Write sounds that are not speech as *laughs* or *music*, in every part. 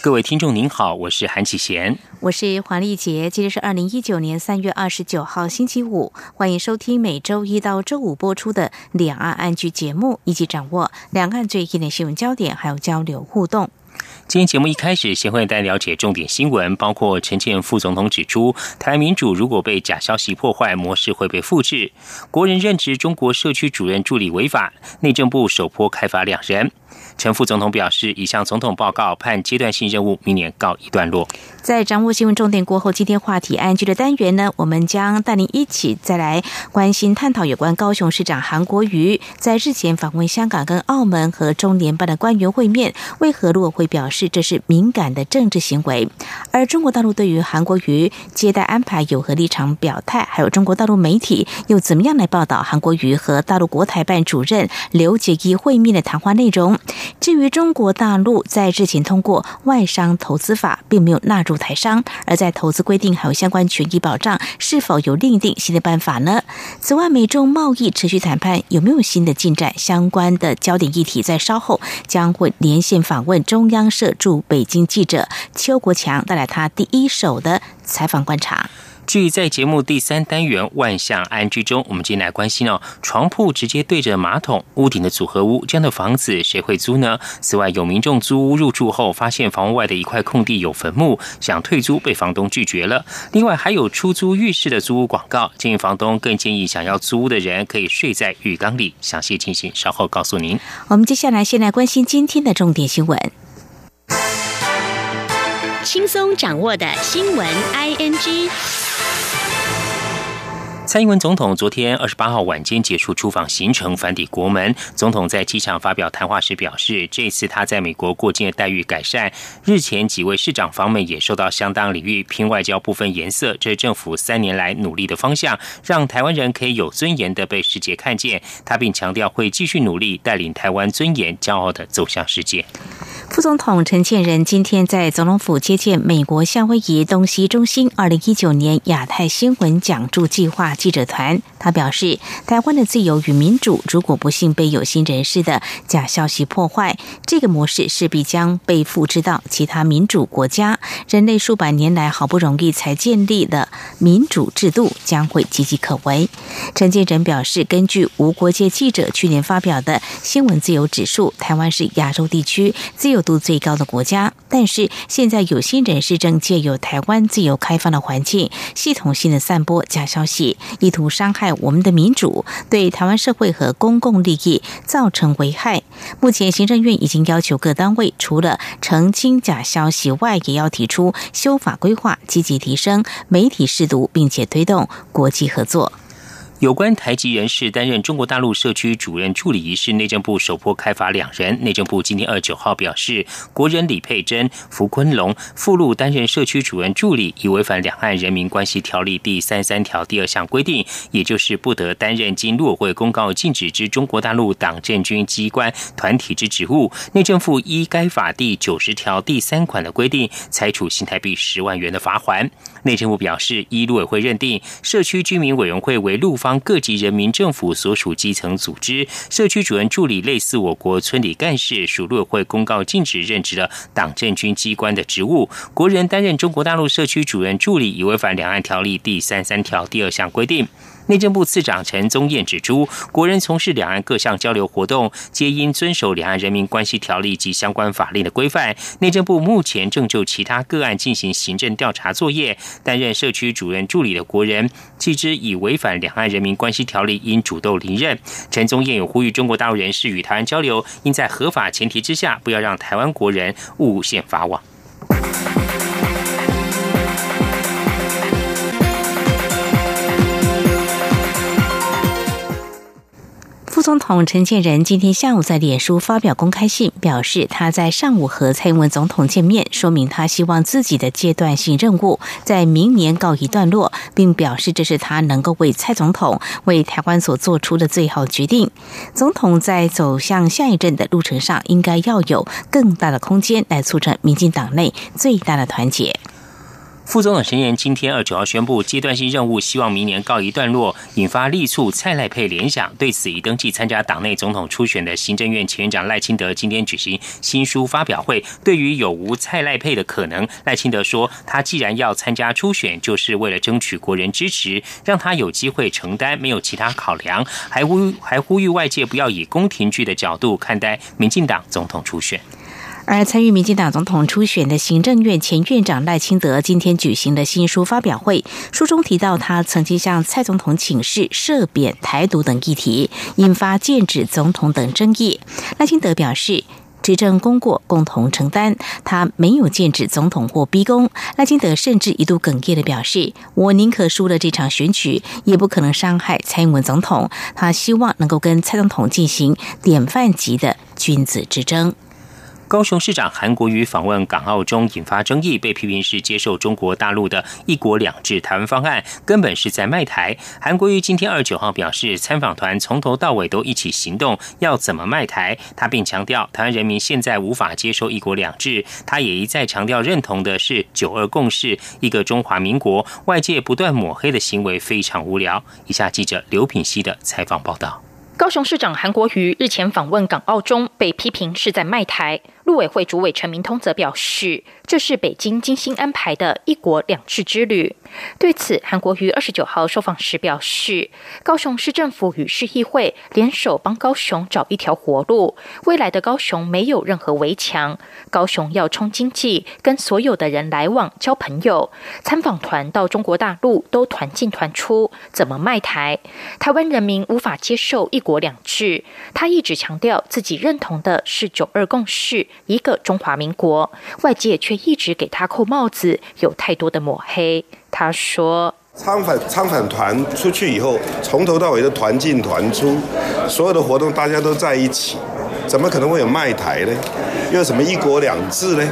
各位听众您好，我是韩启贤，我是黄丽杰。今天是二零一九年三月二十九号星期五，欢迎收听每周一到周五播出的两岸安居节目，以及掌握两岸最新的新闻焦点，还有交流互动。今天节目一开始，先会带了解重点新闻，包括陈建副总统指出，台湾民主如果被假消息破坏，模式会被复制。国人任职中国社区主任助理违法，内政部首波开罚两人。陈副总统表示，已向总统报告，判阶段性任务明年告一段落。在掌握新闻重点过后，今天话题安居的单元呢，我们将带您一起再来关心探讨有关高雄市长韩国瑜在日前访问香港跟澳门和中联办的官员会面，为何陆委会表示这是敏感的政治行为？而中国大陆对于韩国瑜接待安排有何立场表态？还有中国大陆媒体又怎么样来报道韩国瑜和大陆国台办主任刘杰一会面的谈话内容？至于中国大陆在日前通过外商投资法，并没有纳入台商，而在投资规定还有相关权益保障，是否有另定新的办法呢？此外，美中贸易持续谈判有没有新的进展？相关的焦点议题在稍后将会连线访问中央社驻北京记者邱国强，带来他第一手的采访观察。至于在节目第三单元万象安居中，我们今天来关心哦，床铺直接对着马桶，屋顶的组合屋，这样的房子谁会租呢？此外，有民众租屋入住后，发现房屋外的一块空地有坟墓，想退租被房东拒绝了。另外，还有出租浴室的租屋广告，建议房东更建议想要租屋的人可以睡在浴缸里。详细情形稍后告诉您。我们接下来先来关心今天的重点新闻。轻松掌握的新闻，ING。蔡英文总统昨天二十八号晚间结束出访行程，返抵国门。总统在机场发表谈话时表示，这次他在美国过境的待遇改善。日前几位市长访美也受到相当礼遇拼外交部分颜色，这是政府三年来努力的方向，让台湾人可以有尊严的被世界看见。他并强调会继续努力，带领台湾尊严、骄傲的走向世界。副总统陈建仁今天在总统府接见美国夏威夷东西中心二零一九年亚太新闻讲助计划记者团。他表示，台湾的自由与民主如果不幸被有心人士的假消息破坏，这个模式势必将被复制到其他民主国家。人类数百年来好不容易才建立的民主制度将会岌岌可危。陈建仁表示，根据无国界记者去年发表的新闻自由指数，台湾是亚洲地区自由。度最高的国家，但是现在有心人士正借由台湾自由开放的环境，系统性的散播假消息，意图伤害我们的民主，对台湾社会和公共利益造成危害。目前行政院已经要求各单位，除了澄清假消息外，也要提出修法规划，积极提升媒体适度，并且推动国际合作。有关台籍人士担任中国大陆社区主任助理一事，内政部首波开罚两人。内政部今天二九号表示，国人李佩珍、福坤龙附录担任社区主任助理，已违反《两岸人民关系条例》第三三条第二项规定，也就是不得担任经陆委会公告禁止之中国大陆党政军机关团体之职务。内政部依该法第九十条第三款的规定，裁处新台币十万元的罚款。内政部表示，依陆委会认定，社区居民委员会为陆方。各级人民政府所属基层组织社区主任助理，类似我国村里干事，属陆委会公告禁止任职的党政军机关的职务。国人担任中国大陆社区主任助理，已违反两岸条例第三三条第二项规定。内政部次长陈宗彦指出，国人从事两岸各项交流活动，皆应遵守《两岸人民关系条例》及相关法令的规范。内政部目前正就其他个案进行行政调查作业。担任社区主任助理的国人，既知已违反《两岸人民关系条例》，应主动离任。陈宗彦有呼吁中国大陆人士与台湾交流，应在合法前提之下，不要让台湾国人误陷法网。总统陈建仁今天下午在脸书发表公开信，表示他在上午和蔡英文总统见面，说明他希望自己的阶段性任务在明年告一段落，并表示这是他能够为蔡总统、为台湾所做出的最好决定。总统在走向下一任的路程上，应该要有更大的空间来促成民进党内最大的团结。副总统陈言今天二九号宣布阶段性任务，希望明年告一段落，引发力促蔡赖配联想。对此，已登记参加党内总统初选的行政院前院长赖清德今天举行新书发表会。对于有无蔡赖配的可能，赖清德说，他既然要参加初选，就是为了争取国人支持，让他有机会承担，没有其他考量。还呼还呼吁外界不要以宫廷剧的角度看待民进党总统初选。而参与民进党总统初选的行政院前院长赖清德今天举行的新书发表会，书中提到他曾经向蔡总统请示涉贬台独等议题，引发剑指总统等争议。赖清德表示，执政功过共同承担，他没有剑指总统或逼宫。赖清德甚至一度哽咽的表示：“我宁可输了这场选举，也不可能伤害蔡英文总统。他希望能够跟蔡总统进行典范级的君子之争。”高雄市长韩国瑜访问港澳中引发争议，被批评是接受中国大陆的一国两制台湾方案，根本是在卖台。韩国瑜今天二十九号表示，参访团从头到尾都一起行动，要怎么卖台？他并强调，台湾人民现在无法接受一国两制。他也一再强调，认同的是九二共识，一个中华民国。外界不断抹黑的行为非常无聊。以下记者刘品熙的采访报道。高雄市长韩国瑜日前访问港澳中，被批评是在卖台。陆委会主委陈明通则表示，这是北京精心安排的一国两制之旅。对此，韩国瑜二十九号受访时表示，高雄市政府与市议会联手帮高雄找一条活路。未来的高雄没有任何围墙，高雄要冲经济，跟所有的人来往交朋友。参访团到中国大陆都团进团出，怎么卖台？台湾人民无法接受一国两制。他一直强调自己认同的是九二共识。一个中华民国，外界却一直给他扣帽子，有太多的抹黑。他说：“参访参访团出去以后，从头到尾都团进团出，所有的活动大家都在一起，怎么可能会有卖台呢？又有什么一国两制呢？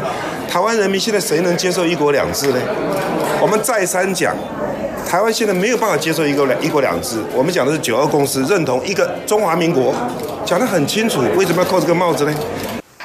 台湾人民现在谁能接受一国两制呢？我们再三讲，台湾现在没有办法接受一个两一国两制。我们讲的是九二共识，认同一个中华民国，讲得很清楚，为什么要扣这个帽子呢？”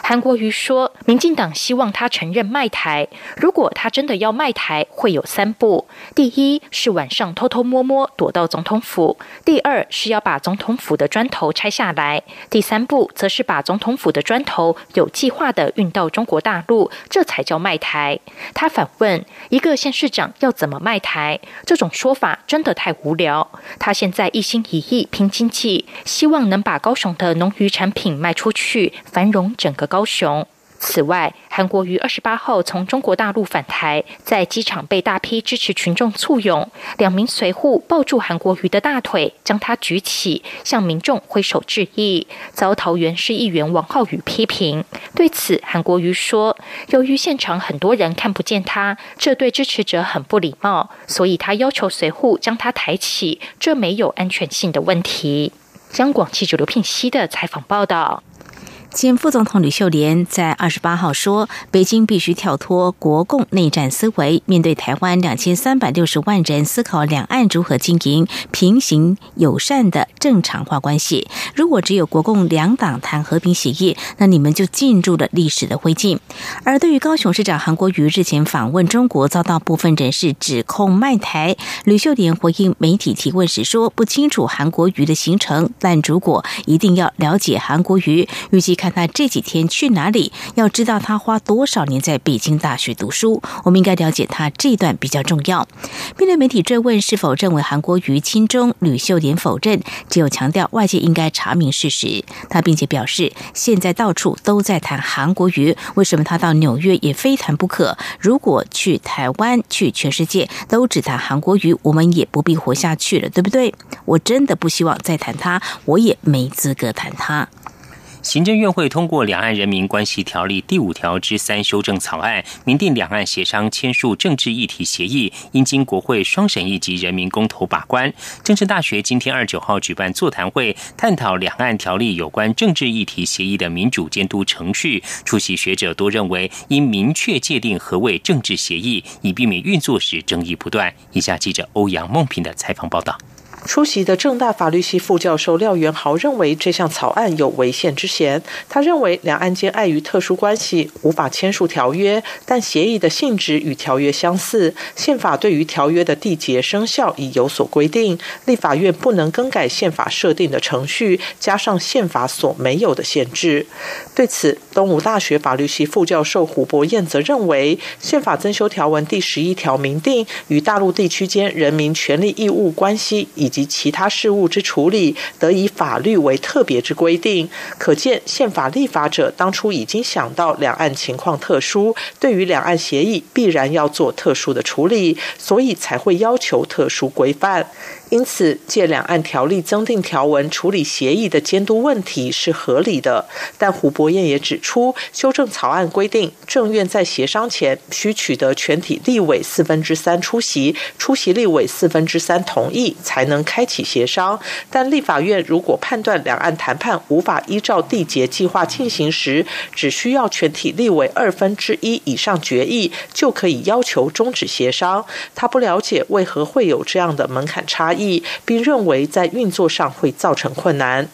韩国瑜说：“民进党希望他承认卖台。如果他真的要卖台，会有三步：第一是晚上偷偷摸摸躲到总统府；第二是要把总统府的砖头拆下来；第三步则是把总统府的砖头有计划的运到中国大陆，这才叫卖台。”他反问：“一个县市长要怎么卖台？这种说法真的太无聊。他现在一心一意拼经济，希望能把高雄的农渔产品卖出去，繁荣整个高。”雄。此外，韩国于二十八号从中国大陆返台，在机场被大批支持群众簇拥，两名随护抱住韩国瑜的大腿，将他举起，向民众挥手致意，遭桃园市议员王浩宇批评。对此，韩国瑜说：“由于现场很多人看不见他，这对支持者很不礼貌，所以他要求随护将他抬起，这没有安全性的问题。”央广记者刘聘熙的采访报道。前副总统吕秀莲在二十八号说：“北京必须跳脱国共内战思维，面对台湾两千三百六十万人，思考两岸如何经营平行友善的正常化关系。如果只有国共两党谈和平协议，那你们就进入了历史的灰烬。”而对于高雄市长韩国瑜日前访问中国，遭到部分人士指控卖台，吕秀莲回应媒体提问时说：“不清楚韩国瑜的行程，但如果一定要了解韩国瑜，预计。”看他这几天去哪里？要知道他花多少年在北京大学读书，我们应该了解他这段比较重要。面对媒体追问是否认为韩国瑜亲中，吕秀莲否认，只有强调外界应该查明事实。他并且表示，现在到处都在谈韩国瑜，为什么他到纽约也非谈不可？如果去台湾、去全世界都只谈韩国瑜，我们也不必活下去了，对不对？我真的不希望再谈他，我也没资格谈他。行政院会通过《两岸人民关系条例》第五条之三修正草案，明定两岸协商签署政治议题协议，应经国会双审议及人民公投把关。政治大学今天二九号举办座谈会，探讨两岸条例有关政治议题协议的民主监督程序。出席学者多认为，应明确界定何谓政治协议，以避免运作时争议不断。以下记者欧阳梦平的采访报道。出席的正大法律系副教授廖元豪认为，这项草案有违宪之嫌。他认为，两岸间碍于特殊关系，无法签署条约，但协议的性质与条约相似。宪法对于条约的缔结生效已有所规定，立法院不能更改宪法设定的程序，加上宪法所没有的限制。对此，东吴大学法律系副教授胡博彦则认为，宪法增修条文第十一条明定，与大陆地区间人民权利义务关系以及其他事务之处理，得以法律为特别之规定。可见宪法立法者当初已经想到两岸情况特殊，对于两岸协议必然要做特殊的处理，所以才会要求特殊规范。因此，借两岸条例增订条文处理协议的监督问题是合理的。但胡博彦也指出，修正草案规定，政院在协商前需取得全体立委四分之三出席，出席立委四分之三同意，才能开启协商。但立法院如果判断两岸谈判无法依照缔结计划进行时，只需要全体立委二分之一以上决议，就可以要求终止协商。他不了解为何会有这样的门槛差异。并认为在运作上会造成困难。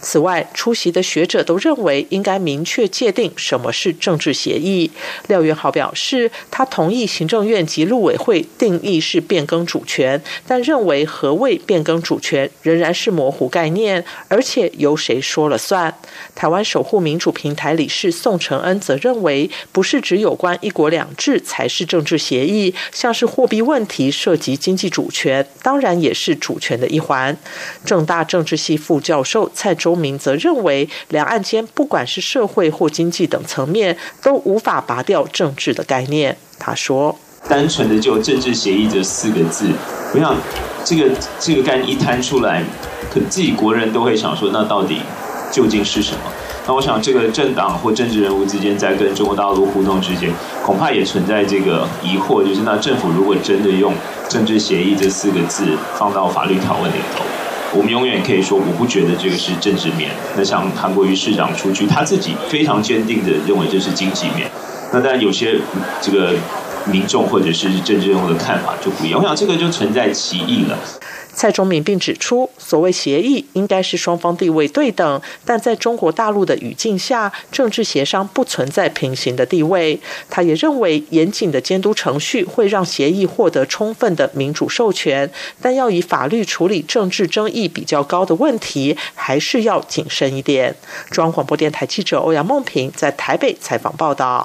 此外，出席的学者都认为应该明确界定什么是政治协议。廖元豪表示，他同意行政院及陆委会定义是变更主权，但认为何谓变更主权仍然是模糊概念，而且由谁说了算。台湾守护民主平台理事宋承恩则认为，不是只有关一国两制才是政治协议，像是货币问题涉及经济主权，当然也是。主权的一环，正大政治系副教授蔡周明则认为，两岸间不管是社会或经济等层面，都无法拔掉政治的概念。他说：“单纯的就政治协议这四个字，我想这个这个概念一摊出来，可自己国人都会想说，那到底究竟是什么？那我想，这个政党或政治人物之间在跟中国大陆互动之间，恐怕也存在这个疑惑，就是那政府如果真的用。”政治协议这四个字放到法律条文里头，我们永远可以说，我不觉得这个是政治面。那像韩国瑜市长出去，他自己非常坚定的认为这是经济面。那当然有些这个民众或者是政治人物的看法就不一样。我想这个就存在歧义了。蔡中明并指出，所谓协议应该是双方地位对等，但在中国大陆的语境下，政治协商不存在平行的地位。他也认为，严谨的监督程序会让协议获得充分的民主授权，但要以法律处理政治争议比较高的问题，还是要谨慎一点。中央广播电台记者欧阳梦平在台北采访报道。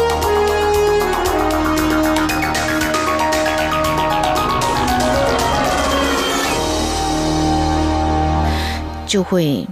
就会。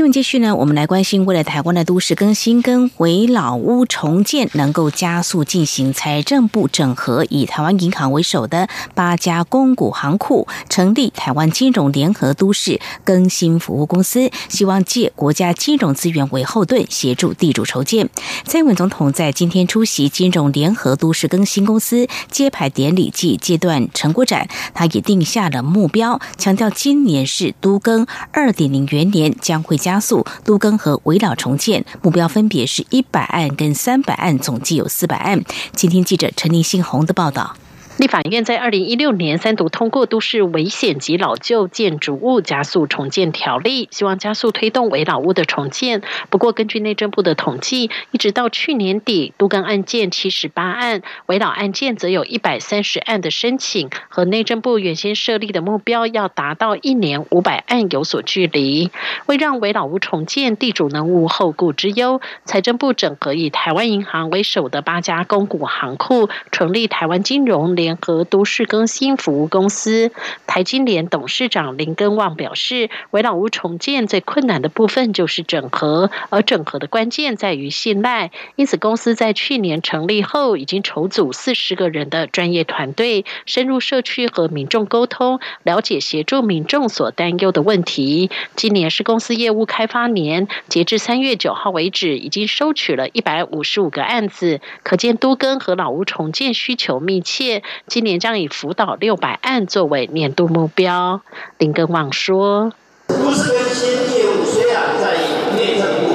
新闻继续呢，我们来关心，为了台湾的都市更新跟回老屋重建能够加速进行，财政部整合以台湾银行为首的八家公股行库，成立台湾金融联合都市更新服务公司，希望借国家金融资源为后盾，协助地主筹建。蔡英文总统在今天出席金融联合都市更新公司揭牌典礼暨阶段成果展，他也定下了目标，强调今年是都更二点零元年，将会加。加速都更和围老重建，目标分别是一百案跟三百案，总计有四百案。今天记者陈立信宏的报道。立法院在二零一六年三读通过《都市危险及老旧建筑物加速重建条例》，希望加速推动危老屋的重建。不过，根据内政部的统计，一直到去年底，都更案件七十八案，危老案件则有一百三十案的申请，和内政部原先设立的目标要达到一年五百案有所距离。为让危老屋重建地主能无后顾之忧，财政部整合以台湾银行为首的八家公股行库，成立台湾金融联。联合都市更新服务公司台金联董事长林根旺表示，围老屋重建最困难的部分就是整合，而整合的关键在于信赖。因此，公司在去年成立后，已经筹组四十个人的专业团队，深入社区和民众沟通，了解协助民众所担忧的问题。今年是公司业务开发年，截至三月九号为止，已经收取了一百五十五个案子，可见都更和老屋重建需求密切。今年将以辅导六百案作为年度目标。林根旺说：“都市更新业务虽然在内政部，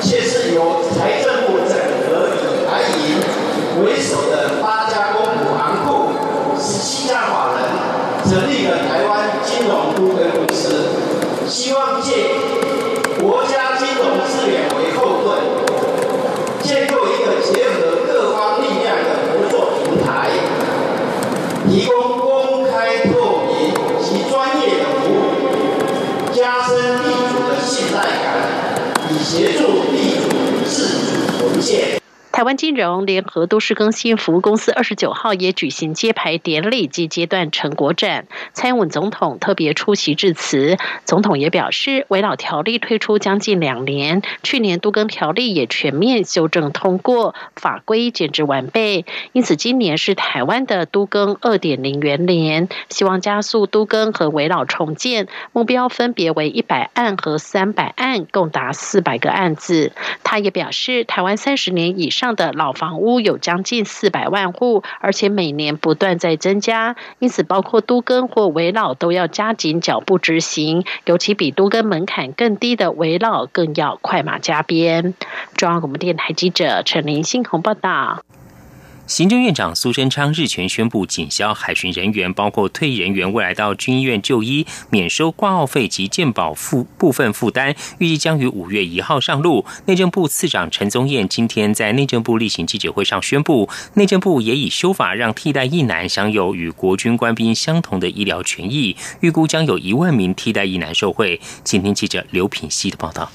却是由财政部整合以台银为首的八家公股行库、十七家法人成立了台湾金融都更公司，希望借国家金融资源为后盾，建构一个结合各方力量的合作平台。”提供公开透明及专业的服务，加深地主的信赖感，以协助地主自主重建。台湾金融联合都市更新服务公司二十九号也举行揭牌典礼及阶段成果展，蔡英文总统特别出席致辞。总统也表示，围老条例推出将近两年，去年都更条例也全面修正通过，法规简直完备。因此，今年是台湾的都更二点零元年，希望加速都更和围老重建，目标分别为一百案和三百案，共达四百个案子。他也表示，台湾三十年以上。的老房屋有将近四百万户，而且每年不断在增加，因此包括都更或围老都要加紧脚步执行，尤其比都更门槛更低的围老更要快马加鞭。中央广播电台记者陈林信鸿报道。行政院长苏贞昌日前宣布，警消海巡人员，包括退役人员，未来到军医院就医，免收挂号费及健保负部分负担，预计将于五月一号上路。内政部次长陈宗彦今天在内政部例行记者会上宣布，内政部也已修法，让替代役男享有与国军官兵相同的医疗权益，预估将有一万名替代役男受惠。今天记者刘品希的报道。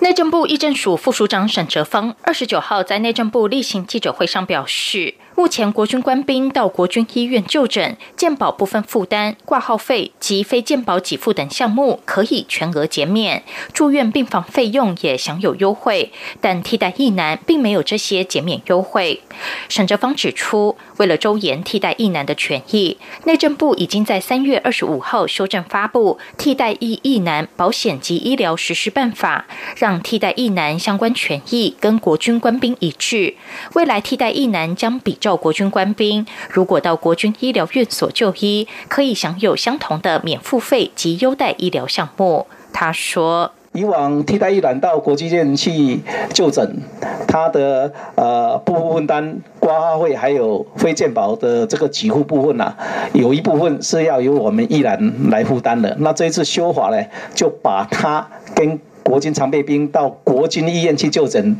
内政部议政署副署长沈哲芳二十九号在内政部例行记者会上表示。目前，国军官兵到国军医院就诊，健保部分负担、挂号费及非健保给付等项目可以全额减免，住院病房费用也享有优惠。但替代役男并没有这些减免优惠。沈哲芳指出，为了周延替代役男的权益，内政部已经在三月二十五号修正发布《替代役役男保险及医疗实施办法》，让替代役男相关权益跟国军官兵一致。未来替代役男将比。照国军官兵，如果到国军医疗院所就医，可以享有相同的免付费及优待医疗项目。他说：“以往替代役男到国际院去就诊，他的呃部分单挂号费还有非健保的这个给付部分呐，有一部分是要由我们依然来负担的。那这一次修法呢，就把他跟国军常备兵到国军医院去就诊，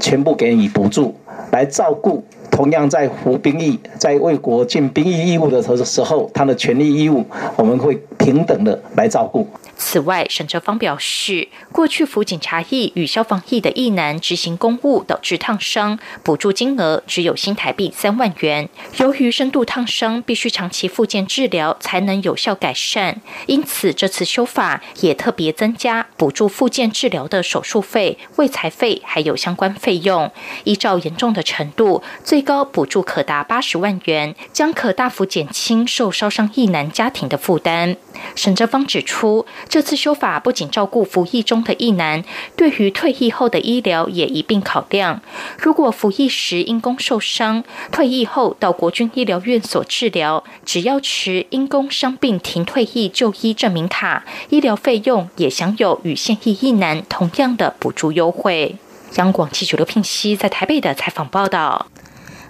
全部给予补助，来照顾。”同样在服兵役、在为国尽兵役义务的时候，他的权利义务，我们会平等的来照顾。此外，沈哲芳表示，过去服警察役与消防役的役男执行公务导致烫伤，补助金额只有新台币三万元。由于深度烫伤必须长期复健治疗才能有效改善，因此这次修法也特别增加补助复健治疗的手术费、卫材费还有相关费用，依照严重的程度，最高补助可达八十万元，将可大幅减轻受烧伤役男家庭的负担。沈哲芳指出，这次修法不仅照顾服役中的役男，对于退役后的医疗也一并考量。如果服役时因公受伤，退役后到国军医疗院所治疗，只要持因公伤病停退役就医证明卡，医疗费用也享有与现役役男同样的补助优惠。央广记者刘聘熙在台北的采访报道。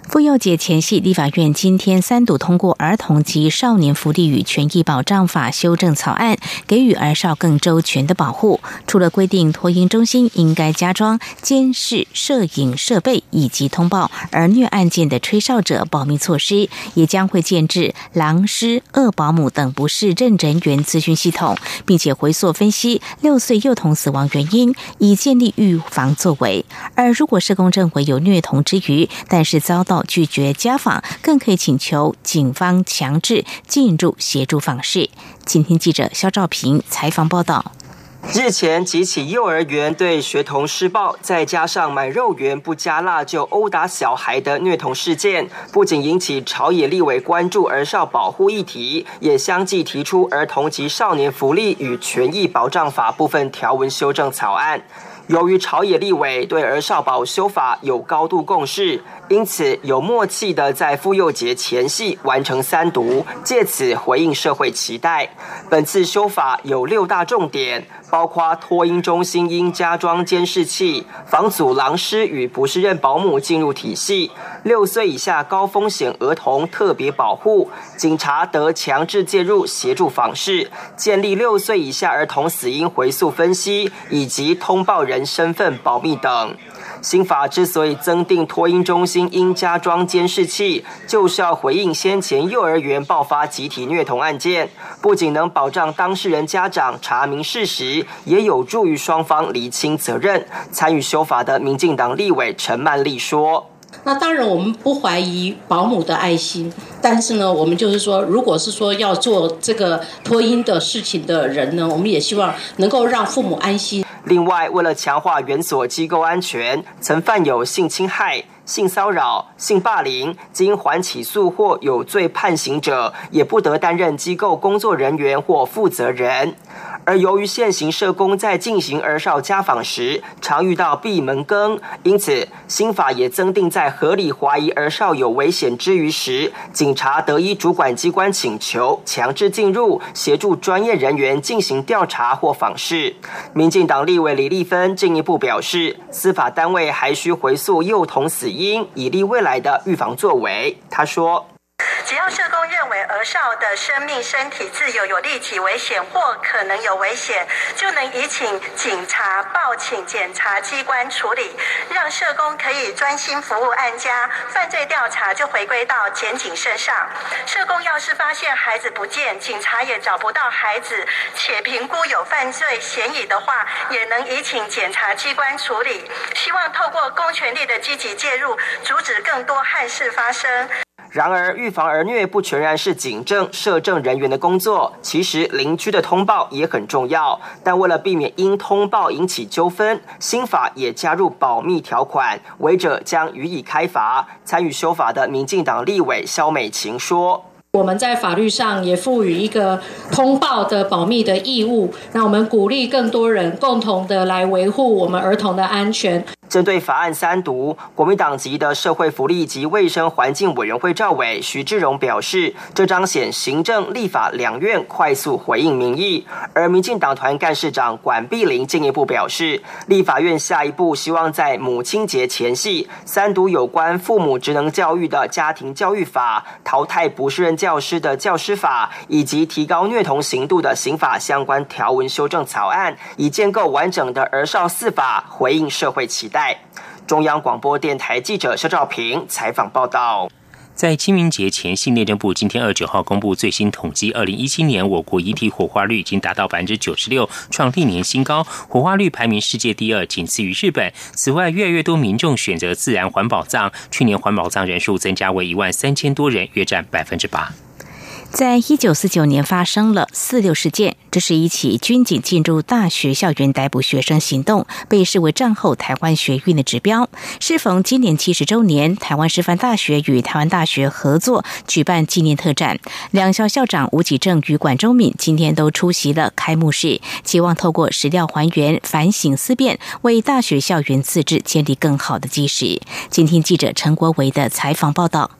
妇幼节前夕，立法院今天三读通过《儿童及少年福利与权益保障法》修正草案，给予儿少更周全的保护。除了规定托婴中心应该加装监视摄影设备以及通报儿虐案件的吹哨者保密措施，也将会建置狼师、恶保姆等不适任人员咨询系统，并且回溯分析六岁幼童死亡原因，以建立预防作为。而如果社工认为有虐童之余，但是遭到拒绝家访，更可以请求警方强制进入协助访视。今天记者肖兆平采访报道。日前几起幼儿园对学童施暴，再加上买肉圆不加辣就殴打小孩的虐童事件，不仅引起朝野立委关注儿少保护议题，也相继提出儿童及少年福利与权益保障法部分条文修正草案。由于朝野立委对儿少保修法有高度共识，因此有默契的在妇幼节前夕完成三读，借此回应社会期待。本次修法有六大重点。包括托婴中心应加装监视器，防阻狼师与不适任保姆进入体系；六岁以下高风险儿童特别保护，警察得强制介入协助访视；建立六岁以下儿童死因回溯分析，以及通报人身份保密等。新法之所以增订托婴中心应加装监视器，就是要回应先前幼儿园爆发集体虐童案件，不仅能保障当事人家长查明事实，也有助于双方厘清责任。参与修法的民进党立委陈曼丽说：“那当然，我们不怀疑保姆的爱心，但是呢，我们就是说，如果是说要做这个托婴的事情的人呢，我们也希望能够让父母安心。”另外，为了强化原所机构安全，曾犯有性侵害、性骚扰、性霸凌、经缓起诉或有罪判刑者，也不得担任机构工作人员或负责人。而由于现行社工在进行儿少家访时，常遇到闭门羹，因此新法也增订在合理怀疑儿少有危险之余时，警察得依主管机关请求强制进入，协助专业人员进行调查或访视。民进党立委李立芬进一步表示，司法单位还需回溯幼童死因，以利未来的预防作为。他说。只要社工认为儿少的生命、身体自由有立体危险或可能有危险，就能移请警察报请检察机关处理，让社工可以专心服务案家，犯罪调查就回归到检警身上。社工要是发现孩子不见，警察也找不到孩子，且评估有犯罪嫌疑的话，也能移请检察机关处理。希望透过公权力的积极介入，阻止更多憾事发生。然而，预防儿虐不全然是警政、社政人员的工作，其实邻居的通报也很重要。但为了避免因通报引起纠纷，新法也加入保密条款，违者将予以开罚。参与修法的民进党立委肖美琴说：“我们在法律上也赋予一个通报的保密的义务，让我们鼓励更多人共同的来维护我们儿童的安全。”针对法案三读，国民党籍的社会福利及卫生环境委员会赵伟徐志荣表示，这彰显行政立法两院快速回应民意。而民进党团干事长管碧玲进一步表示，立法院下一步希望在母亲节前夕三读有关父母职能教育的家庭教育法、淘汰不适任教师的教师法以及提高虐童刑度的刑法相关条文修正草案，以建构完整的儿少四法，回应社会期待。中央广播电台记者肖兆平采访报道。在清明节前夕，内政部今天二十九号公布最新统计，二零一七年我国遗体火化率已经达到百分之九十六，创历年新高，火化率排名世界第二，仅次于日本。此外，越来越多民众选择自然环保葬，去年环保葬人数增加为一万三千多人，约占百分之八。在一九四九年发生了四六事件，这是一起军警进入大学校园逮捕学生行动，被视为战后台湾学运的指标。适逢今年七十周年，台湾师范大学与台湾大学合作举办纪念特展，两校校长吴启正与管中敏今天都出席了开幕式，期望透过史料还原、反省思辨，为大学校园自治建立更好的基石。今天记者陈国维的采访报道。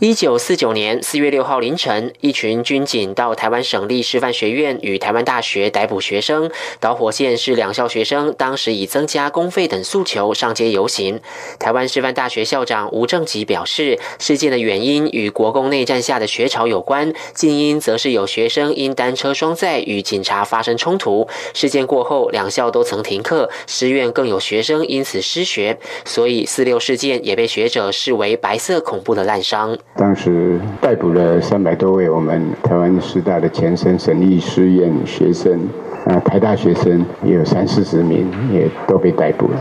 一九四九年四月六号凌晨，一群军警到台湾省立师范学院与台湾大学逮捕学生。导火线是两校学生当时以增加公费等诉求上街游行。台湾师范大学校长吴正吉表示，事件的原因与国共内战下的学潮有关，近因则是有学生因单车双载与警察发生冲突。事件过后，两校都曾停课，师院更有学生因此失学，所以四六事件也被学者视为白色恐怖的滥觞。当时逮捕了三百多位我们台湾师大的前身省立师院学生，啊，台大学生也有三四十名，也都被逮捕了。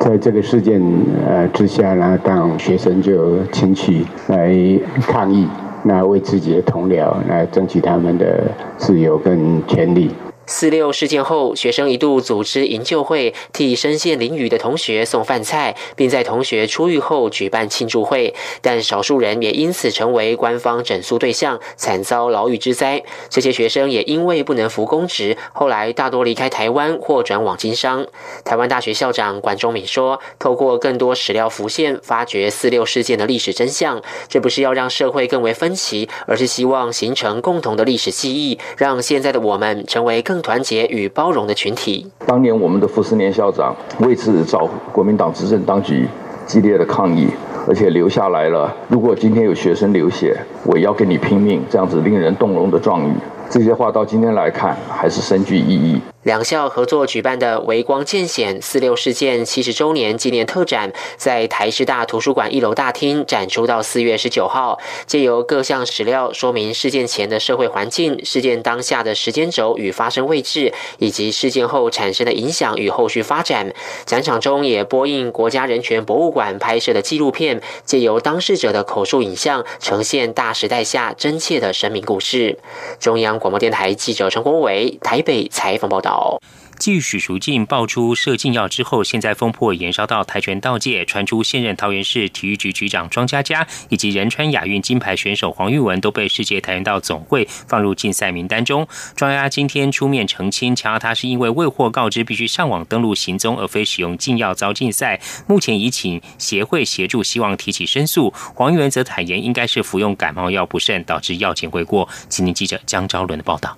在这个事件呃之下呢，当学生就亲戚来抗议，那为自己的同僚来争取他们的自由跟权利。四六事件后，学生一度组织营救会，替身陷囹圄的同学送饭菜，并在同学出狱后举办庆祝会。但少数人也因此成为官方整肃对象，惨遭牢狱之灾。这些学生也因为不能服公职，后来大多离开台湾或转往经商。台湾大学校长管中敏说：“透过更多史料浮现，发掘四六事件的历史真相，这不是要让社会更为分歧，而是希望形成共同的历史记忆，让现在的我们成为更。”团结与包容的群体。当年我们的傅斯年校长为此找国民党执政当局激烈的抗议，而且留下来了。如果今天有学生流血，我也要跟你拼命，这样子令人动容的状语。这些话到今天来看，还是深具意义。两校合作举办的“微光见显四六事件七十周年纪念特展”在台师大图书馆一楼大厅展出到四月十九号，借由各项史料说明事件前的社会环境、事件当下的时间轴与发生位置，以及事件后产生的影响与后续发展。展场中也播映国家人权博物馆拍摄的纪录片，借由当事者的口述影像，呈现大时代下真切的生命故事。中央广播电台记者陈国伟台北采访报道。好。继许淑净爆出涉禁药之后，现在风波延烧到跆拳道界，传出现任桃园市体育局局长庄家佳以及仁川亚运金牌选手黄玉文都被世界跆拳道总会放入禁赛名单中。庄家今天出面澄清，强调他是因为未获告知必须上网登录行踪，而非使用禁药遭禁赛。目前已请协会协助，希望提起申诉。黄玉文则坦言，应该是服用感冒药不慎，导致药检未过。今天记者江昭伦的报道。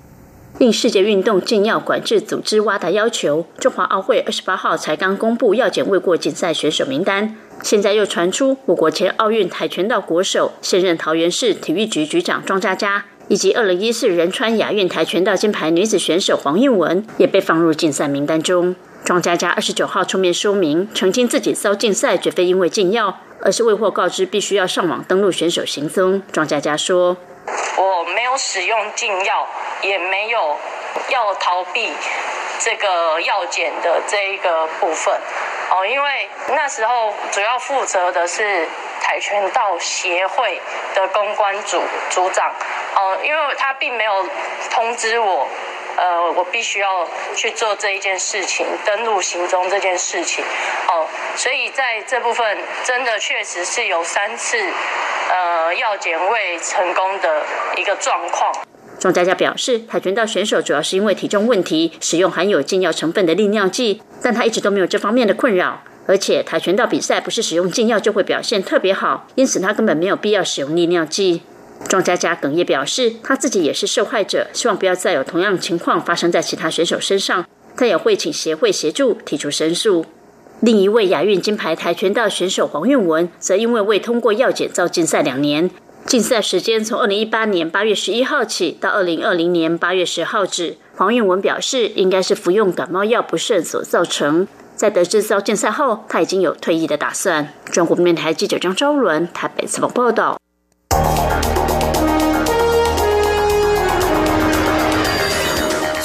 应世界运动禁药管制组织挖达要求，中华奥会二十八号才刚公布药检未过禁赛选手名单，现在又传出我国前奥运跆拳道国手、现任桃园市体育局局长庄佳佳，以及二零一四仁川亚运跆拳道金牌女子选手黄韵文也被放入禁赛名单中。庄佳佳二十九号出面说明，澄清自己遭禁赛绝非因为禁药，而是未获告知必须要上网登录选手行踪。庄佳佳说。我没有使用禁药，也没有要逃避这个药检的这一个部分哦，因为那时候主要负责的是跆拳道协会的公关组组长哦，因为他并没有通知我。呃，我必须要去做这一件事情，登录行踪这件事情，哦，所以在这部分真的确实是有三次，呃，药检未成功的一个状况。庄佳佳表示，跆拳道选手主要是因为体重问题，使用含有禁药成分的利尿剂，但他一直都没有这方面的困扰，而且跆拳道比赛不是使用禁药就会表现特别好，因此他根本没有必要使用利尿剂。庄家佳哽咽表示，他自己也是受害者，希望不要再有同样情况发生在其他选手身上。他也会请协会协助提出申诉。另一位亚运金牌跆拳道选手黄韵文，则因为未通过药检遭禁赛两年，禁赛时间从二零一八年八月十一号起到二零二零年八月十号止。黄韵文表示，应该是服用感冒药不慎所造成。在得知遭禁赛后，他已经有退役的打算。中国面台记者张昭伦台北采访报道。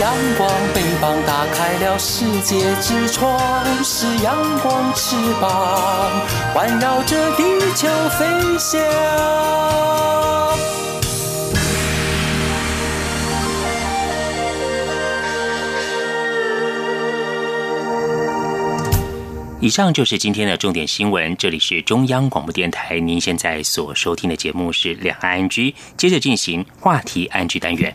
阳光，翅膀打开了世界之窗；是阳光，翅膀环绕着地球飞翔。以上就是今天的重点新闻，这里是中央广播电台，您现在所收听的节目是两岸安居接着进行话题安居单元。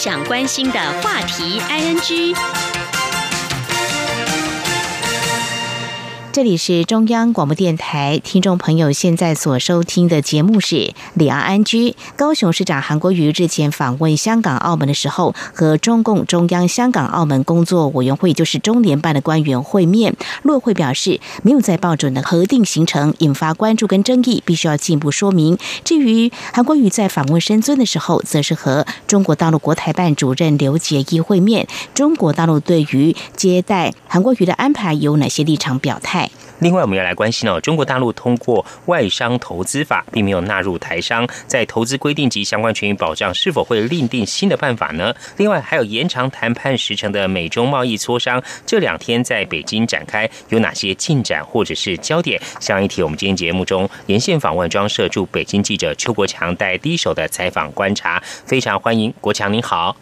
想关心的话题 ING。这里是中央广播电台，听众朋友现在所收听的节目是《里昂安居》。高雄市长韩国瑜日前访问香港、澳门的时候，和中共中央香港、澳门工作委员会，就是中联办的官员会面。落会表示，没有在报准的核定行程，引发关注跟争议，必须要进一步说明。至于韩国瑜在访问深圳的时候，则是和中国大陆国台办主任刘捷一会面。中国大陆对于接待韩国瑜的安排有哪些立场表态？另外，我们要来关心哦，中国大陆通过外商投资法，并没有纳入台商在投资规定及相关权益保障，是否会另定新的办法呢？另外，还有延长谈判时程的美中贸易磋商，这两天在北京展开，有哪些进展或者是焦点？上一题，我们今天节目中连线访问装社驻北京记者邱国强带第一手的采访观察，非常欢迎国强，您好。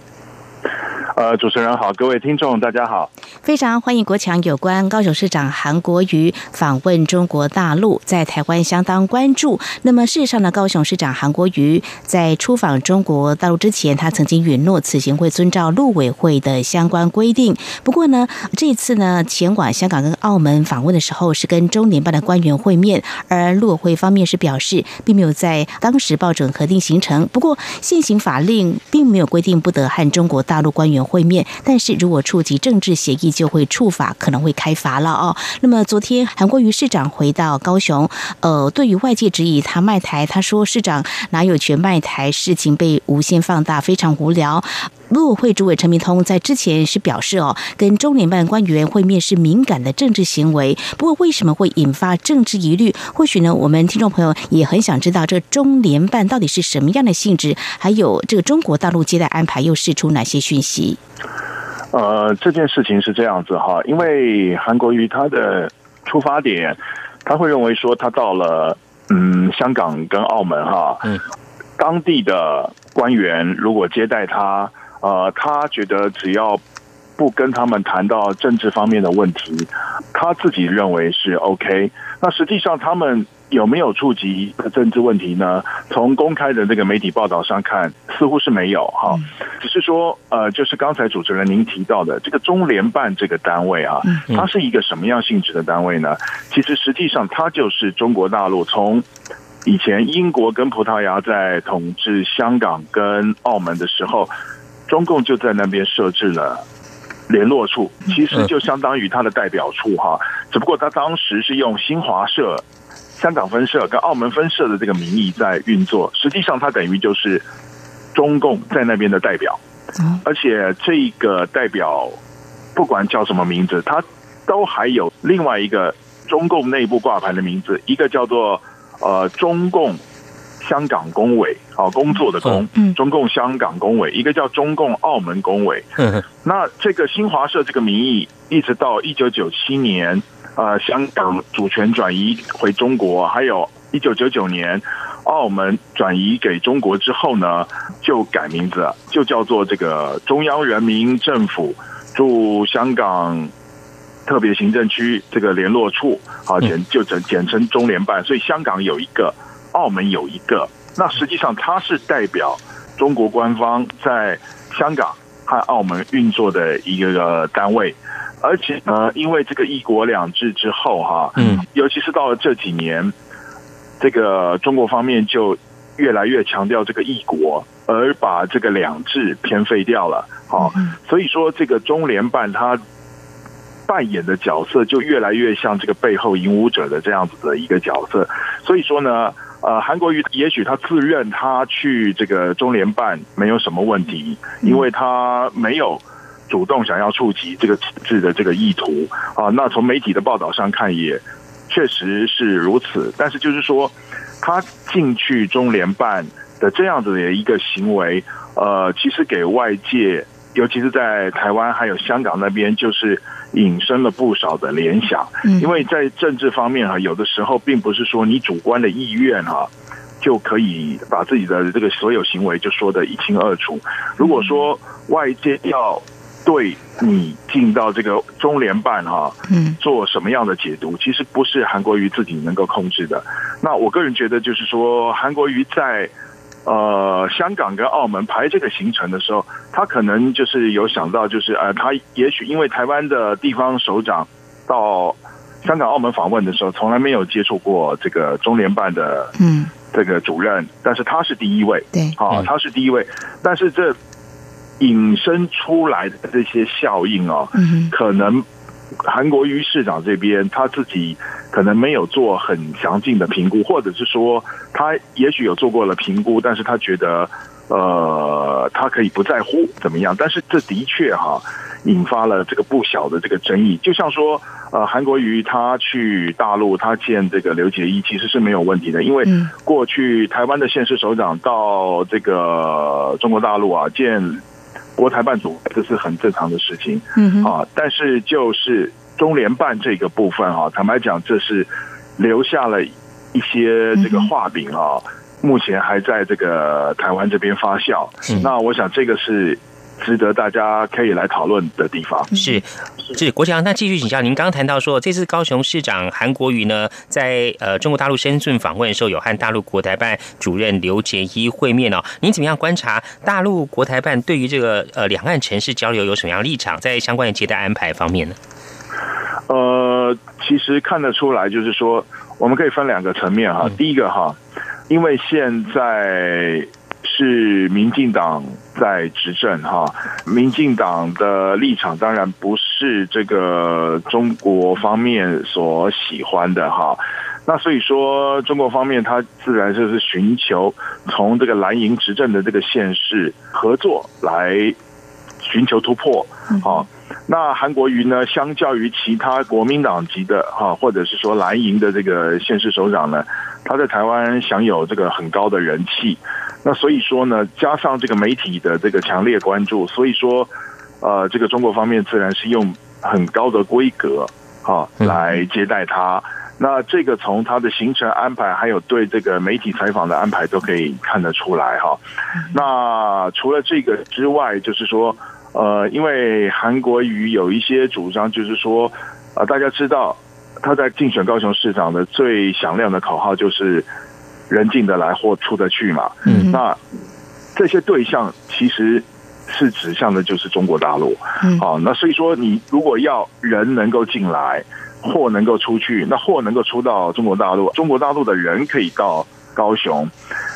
呃，主持人好，各位听众大家好，非常欢迎国强。有关高雄市长韩国瑜访问中国大陆，在台湾相当关注。那么，事实上呢，高雄市长韩国瑜在出访中国大陆之前，他曾经允诺此行会遵照陆委会的相关规定。不过呢，这次呢前往香港跟澳门访问的时候，是跟中联办的官员会面，而陆委会方面是表示，并没有在当时报准核定行程。不过，现行法令并没有规定不得和中国大陆官员会面，但是如果触及政治协议，就会触法，可能会开罚了哦。那么昨天韩国瑜市长回到高雄，呃，对于外界质疑他卖台，他说市长哪有权卖台，事情被无限放大，非常无聊。陆委会主委陈明通在之前是表示哦，跟中联办官员会面是敏感的政治行为。不过为什么会引发政治疑虑？或许呢，我们听众朋友也很想知道，这中联办到底是什么样的性质？还有这个中国大陆接待安排又释出哪些讯息？呃，这件事情是这样子哈，因为韩国瑜他的出发点，他会认为说他到了嗯香港跟澳门哈，嗯，当地的官员如果接待他，呃，他觉得只要不跟他们谈到政治方面的问题，他自己认为是 OK。那实际上他们有没有触及政治问题呢？从公开的这个媒体报道上看，似乎是没有哈。只是说，呃，就是刚才主持人您提到的这个中联办这个单位啊，它是一个什么样性质的单位呢？其实实际上它就是中国大陆从以前英国跟葡萄牙在统治香港跟澳门的时候，中共就在那边设置了联络处，其实就相当于他的代表处哈。只不过他当时是用新华社。香港分社跟澳门分社的这个名义在运作，实际上他等于就是中共在那边的代表，而且这个代表不管叫什么名字，他都还有另外一个中共内部挂牌的名字，一个叫做呃中共香港工委啊工作的工，中共香港工委，一个叫中共澳门工委。那这个新华社这个名义，一直到一九九七年。呃，香港主权转移回中国，还有一九九九年澳门转移给中国之后呢，就改名字，就叫做这个中央人民政府驻香港特别行政区这个联络处，啊，简就简简称中联办。所以香港有一个，澳门有一个，那实际上它是代表中国官方在香港和澳门运作的一个单位。而且呢，因为这个一国两制之后，哈，嗯，尤其是到了这几年，这个中国方面就越来越强调这个一国，而把这个两制偏废掉了，好，所以说这个中联办它扮演的角色就越来越像这个背后引武者的这样子的一个角色，所以说呢，呃，韩国瑜也许他自认他去这个中联办没有什么问题，因为他没有。主动想要触及这个体制的这个意图啊，那从媒体的报道上看也确实是如此。但是就是说，他进去中联办的这样子的一个行为，呃，其实给外界，尤其是在台湾还有香港那边，就是引申了不少的联想。因为在政治方面啊，有的时候并不是说你主观的意愿啊，就可以把自己的这个所有行为就说的一清二楚。如果说外界要对你进到这个中联办哈，嗯，做什么样的解读，其实不是韩国瑜自己能够控制的。那我个人觉得，就是说韩国瑜在呃香港跟澳门排这个行程的时候，他可能就是有想到，就是呃，他也许因为台湾的地方首长到香港、澳门访问的时候，从来没有接触过这个中联办的嗯这个主任，但是他是第一位，对，啊，他是第一位，但是这。引申出来的这些效应哦，可能韩国瑜市长这边他自己可能没有做很详尽的评估，或者是说他也许有做过了评估，但是他觉得呃他可以不在乎怎么样，但是这的确哈引发了这个不小的这个争议。就像说呃韩国瑜他去大陆他见这个刘杰一其实是没有问题的，因为过去台湾的县市首长到这个中国大陆啊见。国台办主这是很正常的事情，嗯啊，但是就是中联办这个部分啊，坦白讲，这是留下了一些这个画饼啊，目前还在这个台湾这边发酵。那我想这个是。值得大家可以来讨论的地方是是国强，那继续请教您，刚刚谈到说这次高雄市长韩国瑜呢，在呃中国大陆深圳访问的时候，有和大陆国台办主任刘杰一会面哦。您怎么样观察大陆国台办对于这个呃两岸城市交流有什么样立场，在相关的接待安排方面呢？呃，其实看得出来，就是说我们可以分两个层面哈。第一个哈，因为现在。是民进党在执政哈，民进党的立场当然不是这个中国方面所喜欢的哈，那所以说中国方面他自然就是寻求从这个蓝营执政的这个县市合作来寻求突破，好，那韩国瑜呢，相较于其他国民党籍的哈，或者是说蓝营的这个县市首长呢，他在台湾享有这个很高的人气。那所以说呢，加上这个媒体的这个强烈关注，所以说，呃，这个中国方面自然是用很高的规格啊来接待他。那这个从他的行程安排，还有对这个媒体采访的安排，都可以看得出来哈。那除了这个之外，就是说，呃，因为韩国瑜有一些主张，就是说，呃，大家知道，他在竞选高雄市长的最响亮的口号就是“人进得来，货出得去”嘛。嗯，那这些对象其实是指向的就是中国大陆。嗯，好，那所以说你如果要人能够进来，货能够出去，那货能够出到中国大陆，中国大陆的人可以到高雄，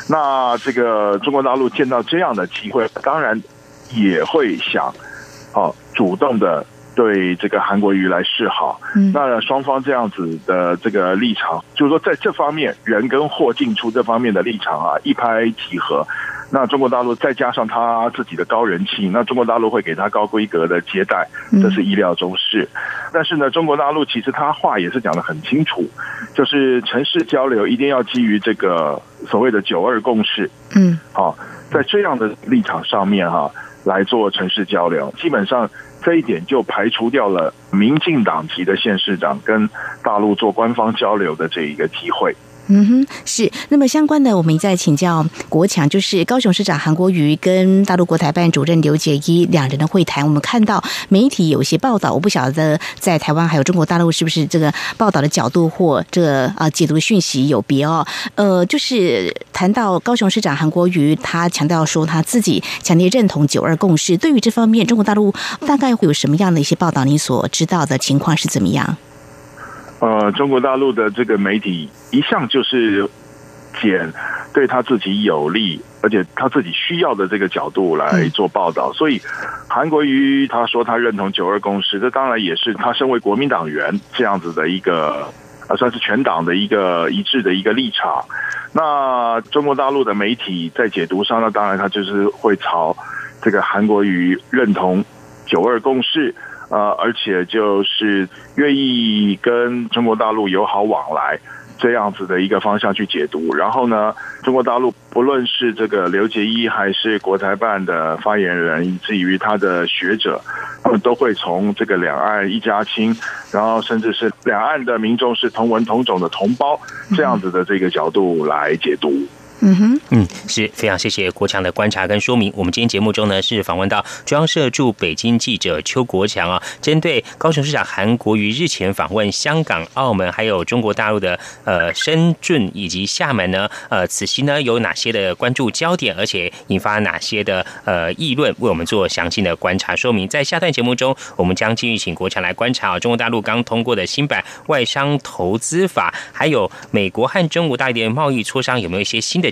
那这个中国大陆见到这样的机会，当然也会想，哦，主动的。对这个韩国瑜来示好，那双方这样子的这个立场，就是说在这方面人跟货进出这方面的立场啊，一拍即合。那中国大陆再加上他自己的高人气，那中国大陆会给他高规格的接待，这是意料中事。但是呢，中国大陆其实他话也是讲的很清楚，就是城市交流一定要基于这个所谓的九二共识。嗯，好，在这样的立场上面哈来做城市交流，基本上。这一点就排除掉了民进党籍的县市长跟大陆做官方交流的这一个机会。嗯哼，是。那么相关的，我们再请教国强，就是高雄市长韩国瑜跟大陆国台办主任刘捷一两人的会谈。我们看到媒体有些报道，我不晓得在台湾还有中国大陆是不是这个报道的角度或这啊解读讯息有别哦。呃，就是谈到高雄市长韩国瑜，他强调说他自己强烈认同九二共识。对于这方面，中国大陆大概会有什么样的一些报道？你所知道的情况是怎么样？呃，中国大陆的这个媒体一向就是捡对他自己有利，而且他自己需要的这个角度来做报道。所以，韩国瑜他说他认同九二共识，这当然也是他身为国民党员这样子的一个呃，算是全党的一个一致的一个立场。那中国大陆的媒体在解读上，那当然他就是会朝这个韩国瑜认同九二共识。呃，而且就是愿意跟中国大陆友好往来这样子的一个方向去解读。然后呢，中国大陆不论是这个刘杰一还是国台办的发言人，以至于他的学者，他们都会从这个两岸一家亲，然后甚至是两岸的民众是同文同种的同胞这样子的这个角度来解读。嗯嗯哼，嗯，是非常谢谢国强的观察跟说明。我们今天节目中呢，是访问到中央社驻北京记者邱国强啊，针对高雄市长韩国瑜日前访问香港、澳门，还有中国大陆的呃深圳以及厦门呢，呃，此行呢有哪些的关注焦点，而且引发哪些的呃议论，为我们做详细的观察说明。在下段节目中，我们将继续请国强来观察中国大陆刚通过的新版外商投资法，还有美国和中国大陆的贸易磋商有没有一些新的。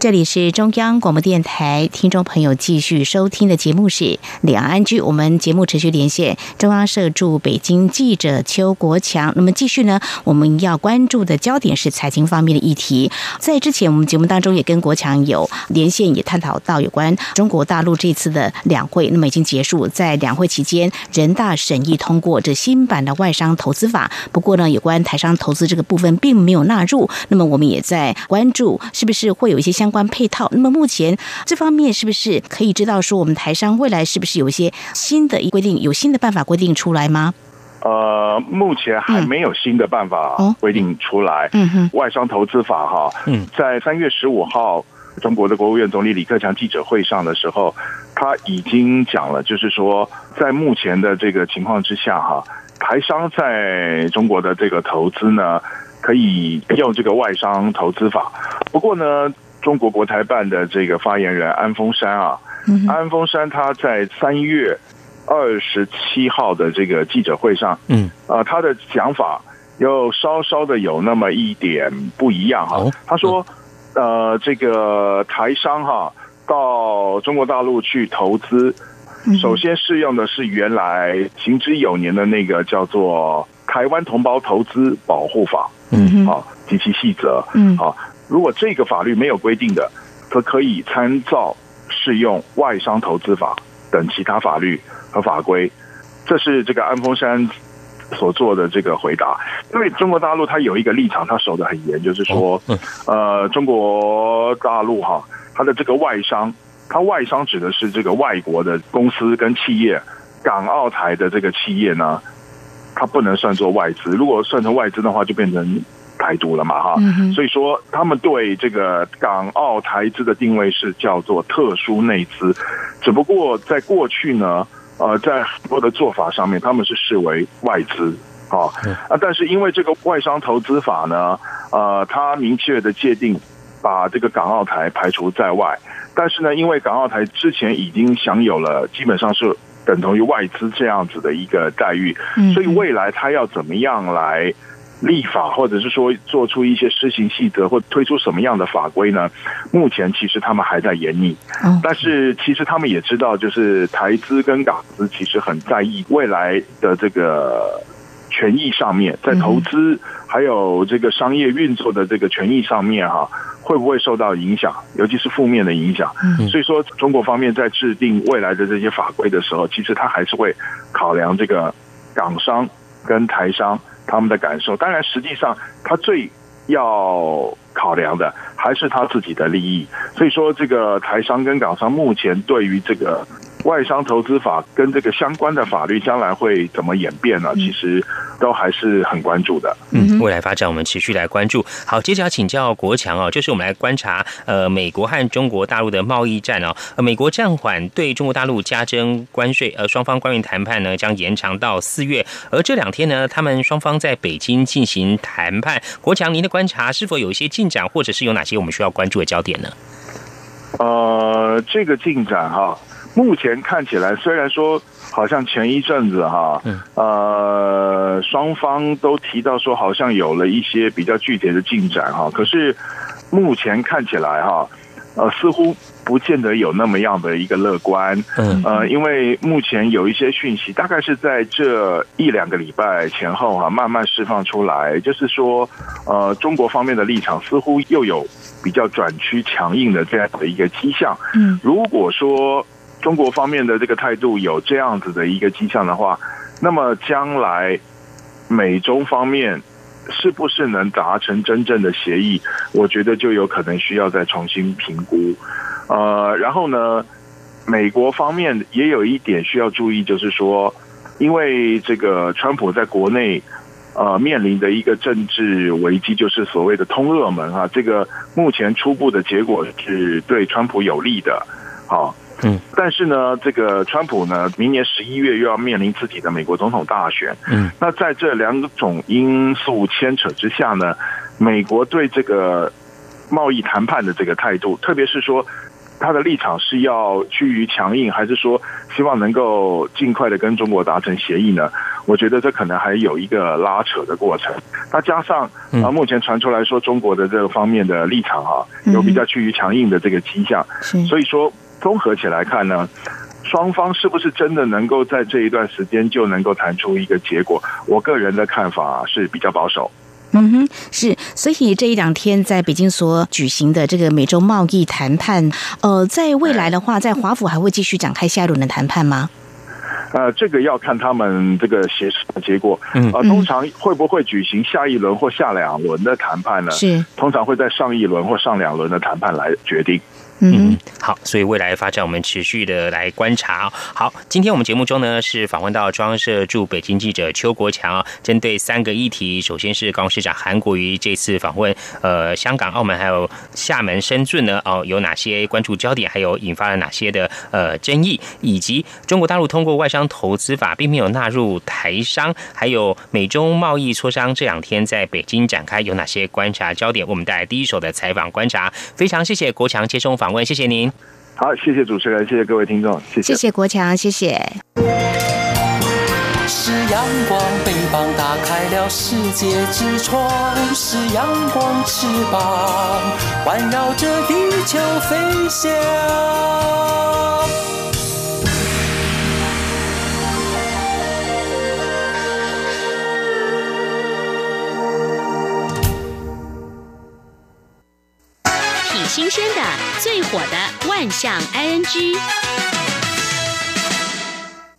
这里是中央广播电台，听众朋友继续收听的节目是《两岸居》。我们节目持续连线中央社驻北京记者邱国强。那么继续呢，我们要关注的焦点是财经方面的议题。在之前我们节目当中也跟国强有连线，也探讨到有关中国大陆这次的两会。那么已经结束，在两会期间，人大审议通过这新版的外商投资法。不过呢，有关台商投资这个部分并没有纳入。那么我们也在关注，是不是会有一些相关配套，那么目前这方面是不是可以知道说，我们台商未来是不是有一些新的规定，有新的办法规定出来吗？呃，目前还没有新的办法规定出来。嗯哼，外商投资法哈，嗯，在三月十五号，中国的国务院总理李克强记者会上的时候，他已经讲了，就是说，在目前的这个情况之下哈，台商在中国的这个投资呢，可以用这个外商投资法。不过呢，中国国台办的这个发言人安峰山啊，安峰山他在三月。二十七号的这个记者会上，嗯，啊，他的讲法又稍稍的有那么一点不一样哈。他说，呃，这个台商哈到中国大陆去投资，首先适用的是原来行之有年的那个叫做《台湾同胞投资保护法》，嗯，好及其细则，嗯，好，如果这个法律没有规定的，则可以参照适用外商投资法等其他法律。和法规，这是这个安峰山所做的这个回答。因为中国大陆它有一个立场，它守得很严，就是说，呃，中国大陆哈，它的这个外商，它外商指的是这个外国的公司跟企业，港澳台的这个企业呢，它不能算作外资。如果算成外资的话，就变成台独了嘛，哈。所以说，他们对这个港澳台资的定位是叫做特殊内资，只不过在过去呢。呃，在很多的做法上面，他们是视为外资啊啊，但是因为这个外商投资法呢，呃，它明确的界定，把这个港澳台排除在外。但是呢，因为港澳台之前已经享有了基本上是等同于外资这样子的一个待遇，所以未来它要怎么样来？立法，或者是说做出一些施行细则，或推出什么样的法规呢？目前其实他们还在研拟，但是其实他们也知道，就是台资跟港资其实很在意未来的这个权益上面，在投资还有这个商业运作的这个权益上面，哈，会不会受到影响？尤其是负面的影响。所以说，中国方面在制定未来的这些法规的时候，其实他还是会考量这个港商跟台商。他们的感受，当然，实际上他最要考量的还是他自己的利益。所以说，这个台商跟港商目前对于这个。外商投资法跟这个相关的法律将来会怎么演变呢？其实都还是很关注的。嗯，未来发展我们持续来关注。好，接着要请教国强哦，就是我们来观察呃美国和中国大陆的贸易战哦。呃，美国暂缓对中国大陆加征关税，呃双方官员谈判呢将延长到四月。而这两天呢，他们双方在北京进行谈判。国强，您的观察是否有一些进展，或者是有哪些我们需要关注的焦点呢？呃，这个进展哈。目前看起来，虽然说好像前一阵子哈，呃，双方都提到说好像有了一些比较具体的进展哈，可是目前看起来哈，呃，似乎不见得有那么样的一个乐观。嗯，呃，因为目前有一些讯息，大概是在这一两个礼拜前后哈，慢慢释放出来，就是说，呃，中国方面的立场似乎又有比较转趋强硬的这样的一个迹象。嗯，如果说。中国方面的这个态度有这样子的一个迹象的话，那么将来美中方面是不是能达成真正的协议？我觉得就有可能需要再重新评估。呃，然后呢，美国方面也有一点需要注意，就是说，因为这个川普在国内呃面临的一个政治危机，就是所谓的通俄门啊，这个目前初步的结果是对川普有利的，好。嗯，但是呢，这个川普呢，明年十一月又要面临自己的美国总统大选。嗯，那在这两种因素牵扯之下呢，美国对这个贸易谈判的这个态度，特别是说他的立场是要趋于强硬，还是说希望能够尽快的跟中国达成协议呢？我觉得这可能还有一个拉扯的过程。那加上啊，目前传出来说中国的这个方面的立场啊，有比较趋于强硬的这个迹象，所以说。综合起来看呢，双方是不是真的能够在这一段时间就能够谈出一个结果？我个人的看法是比较保守。嗯哼，是，所以这一两天在北京所举行的这个美洲贸易谈判，呃，在未来的话，在华府还会继续展开下一轮的谈判吗？呃，这个要看他们这个协商的结果。嗯，呃，通常会不会举行下一轮或下两轮的谈判呢？是，通常会在上一轮或上两轮的谈判来决定。嗯，好，所以未来发展我们持续的来观察。好，今天我们节目中呢是访问到中央社驻北京记者邱国强，针对三个议题，首先是高雄市长韩国瑜这次访问，呃，香港、澳门还有厦门、深圳呢，哦，有哪些关注焦点，还有引发了哪些的呃争议，以及中国大陆通过外商投资法并没有纳入台商，还有美中贸易磋商这两天在北京展开，有哪些观察焦点？我们带来第一手的采访观察，非常谢谢国强接受访问，谢谢您。好，谢谢主持人，谢谢各位听众，谢谢。谢谢国强，谢谢。是阳光，翅膀打开了世界之窗；是阳光，翅膀环绕着地球飞翔。新鲜的、最火的万象 ING，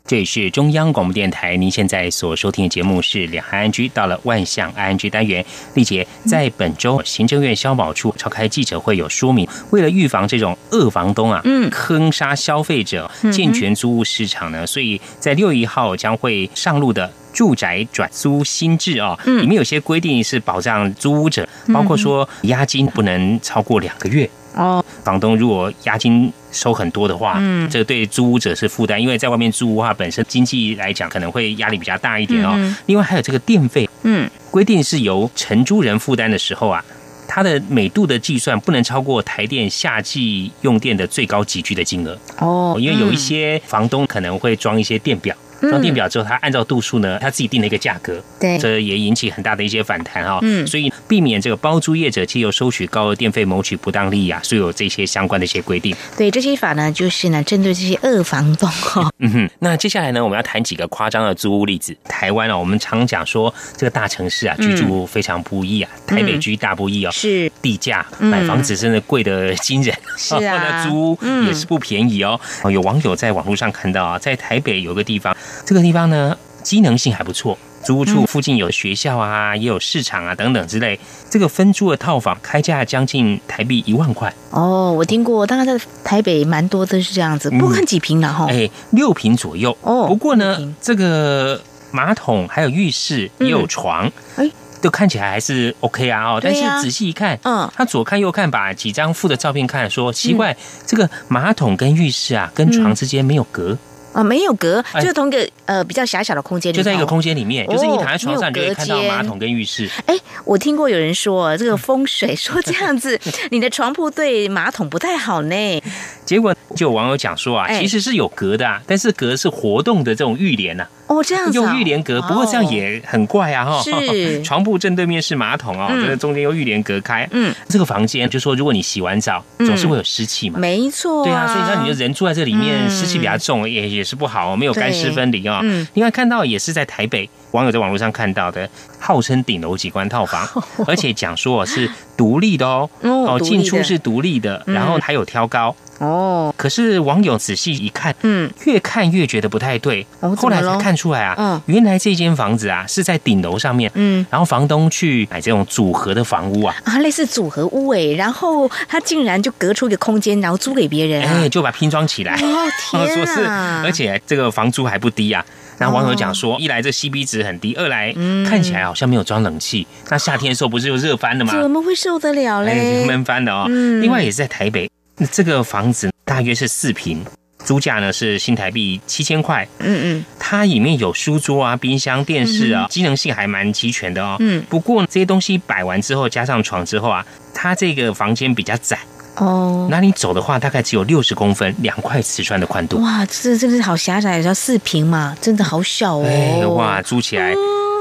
这里是中央广播电台。您现在所收听的节目是两岸 ING，到了万象 ING 单元。丽姐在本周行政院消保处召开记者会，有说明，为了预防这种恶房东啊，嗯，坑杀消费者、健全租屋市场呢，所以在六月一号将会上路的。住宅转租新制啊，里面有些规定是保障租屋者，包括说押金不能超过两个月。哦。房东如果押金收很多的话，嗯，这对租屋者是负担，因为在外面租屋的话，本身经济来讲可能会压力比较大一点哦。另外还有这个电费，嗯，规定是由承租人负担的时候啊，它的每度的计算不能超过台电夏季用电的最高集聚的金额。哦，因为有一些房东可能会装一些电表。装电表之后，他按照度数呢，他自己定了一个价格，对，这也引起很大的一些反弹哈。嗯，所以避免这个包租业者借由收取高额电费谋取不当利益啊，所以有这些相关的一些规定。对，这些法呢，就是呢，针对这些恶房东哈。嗯哼，那接下来呢，我们要谈几个夸张的租屋例子。台湾啊，我们常讲说这个大城市啊，居住非常不易啊，台北居大不易哦，是地价买房子真的贵的惊人，*laughs* 是啊，*laughs* 租屋也是不便宜哦。有网友在网络上看到啊，在台北有个地方。这个地方呢，机能性还不错，租屋处附近有学校啊，也有市场啊等等之类。这个分租的套房开价将近台币一万块。哦，我听过，大概在台北蛮多都是这样子，不看几平然后，哎，六平左右。哦，不过呢，这个马桶还有浴室也有床，哎，都看起来还是 OK 啊。哦，但是仔细一看，嗯，他左看右看，把几张附的照片看，说奇怪，这个马桶跟浴室啊，跟床之间没有隔。啊，没有隔，就是同一个呃比较狭小的空间，就在一个空间里面，就是你躺在床上，你就会看到马桶跟浴室。哎，我听过有人说这个风水 *laughs* 说这样子，你的床铺对马桶不太好呢。*laughs* 结果就有网友讲说啊，其实是有隔的，啊，但是隔是活动的这种浴帘呐。哦，这样用浴帘隔，不过这样也很怪啊哈。是 *laughs* 床铺正对面是马桶哦，这个中间用浴帘隔开。嗯，这个房间就说，如果你洗完澡，总是会有湿气嘛。没错。对啊，所以让你的人住在这里面，湿气比较重，也也是不好，没有干湿分离啊。嗯。另外看到也是在台北网友在网络上看到的，号称顶楼几关套房，*laughs* 而且讲说是独立的哦，哦，进出是独立的，然后还有挑高。哦，可是网友仔细一看，嗯，越看越觉得不太对。后来才看出来啊，嗯，原来这间房子啊是在顶楼上面，嗯，然后房东去买这种组合的房屋啊，啊，类似组合屋哎，然后他竟然就隔出一个空间，然后租给别人，哎，就把拼装起来。哦 *laughs* 天啊！而且这个房租还不低啊。然后网友讲说，一来这 C B 值很低，二来看起来好像没有装冷气，那夏天的时候不是就热翻了吗？怎么会受得了嘞？闷翻的哦。另外也是在台北。这个房子大约是四平，租价呢是新台币七千块。嗯嗯，它里面有书桌啊、冰箱、电视啊，机能性还蛮齐全的哦。嗯，不过这些东西摆完之后，加上床之后啊，它这个房间比较窄哦。那你走的话，大概只有六十公分，两块瓷砖的宽度。哇，这真是好狭窄，要四平嘛，真的好小哦。哇，租起来。